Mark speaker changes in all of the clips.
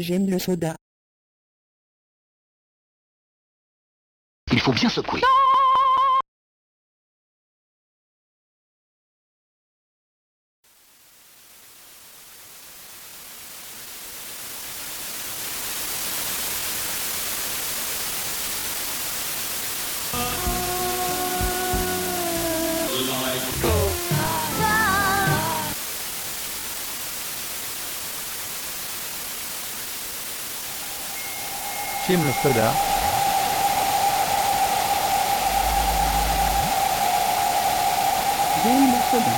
Speaker 1: J'aime le soda.
Speaker 2: Il faut bien secouer.
Speaker 3: Le soda.
Speaker 1: J'aime le soda.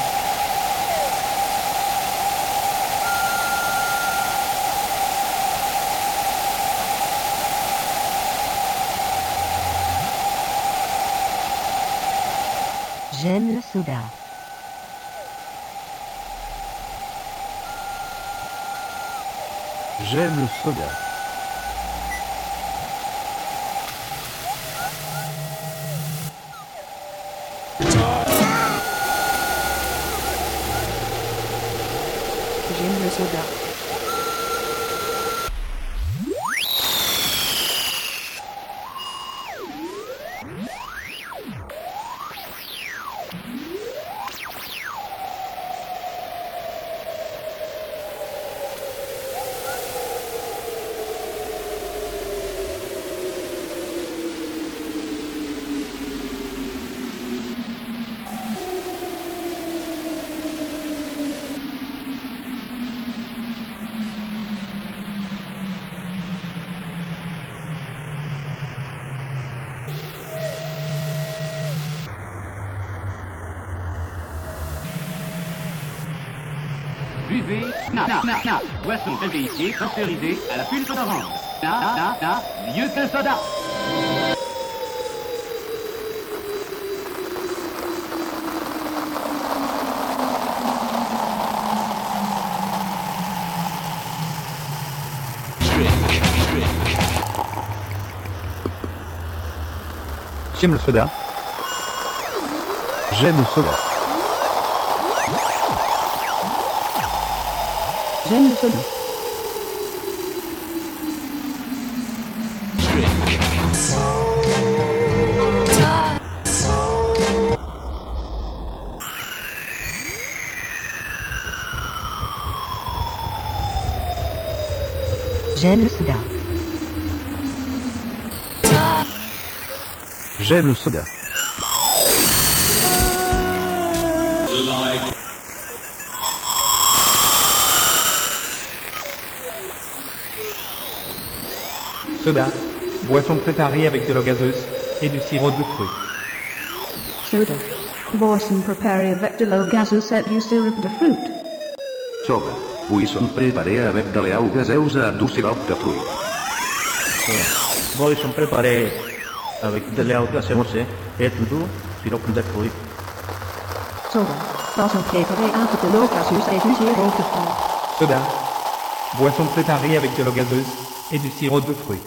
Speaker 4: J'aime le soda.
Speaker 3: J'aime le soda.
Speaker 1: Soda.
Speaker 5: Buvez, na, na, na, na. Boisson pasteurisée, pasteurisée à la pulpe d'orange. Na, na, na, mieux qu'un soda.
Speaker 3: J'aime le soda. J'aime le soda.
Speaker 1: J'aime le soda.
Speaker 4: J'aime le soda.
Speaker 3: J'aime le soda. Soda. Boisson préparée avec de l'eau gazeuse et du sirop de fruits.
Speaker 6: Soda. Boisson préparée avec de l'eau gazeuse et du sirop de fruit.
Speaker 7: Soda. Buisson préparé avec de l'eau gazeuse et du sirop de fruits.
Speaker 3: Boisson préparée avec de l'eau gazeuse et du sirop de fruits.
Speaker 6: Soda. Boisson préparée avec de l'eau gazeuse et du sirop de fruit.
Speaker 3: Soda. Boisson préparée avec de l'eau gazeuse et du sirop de fruits.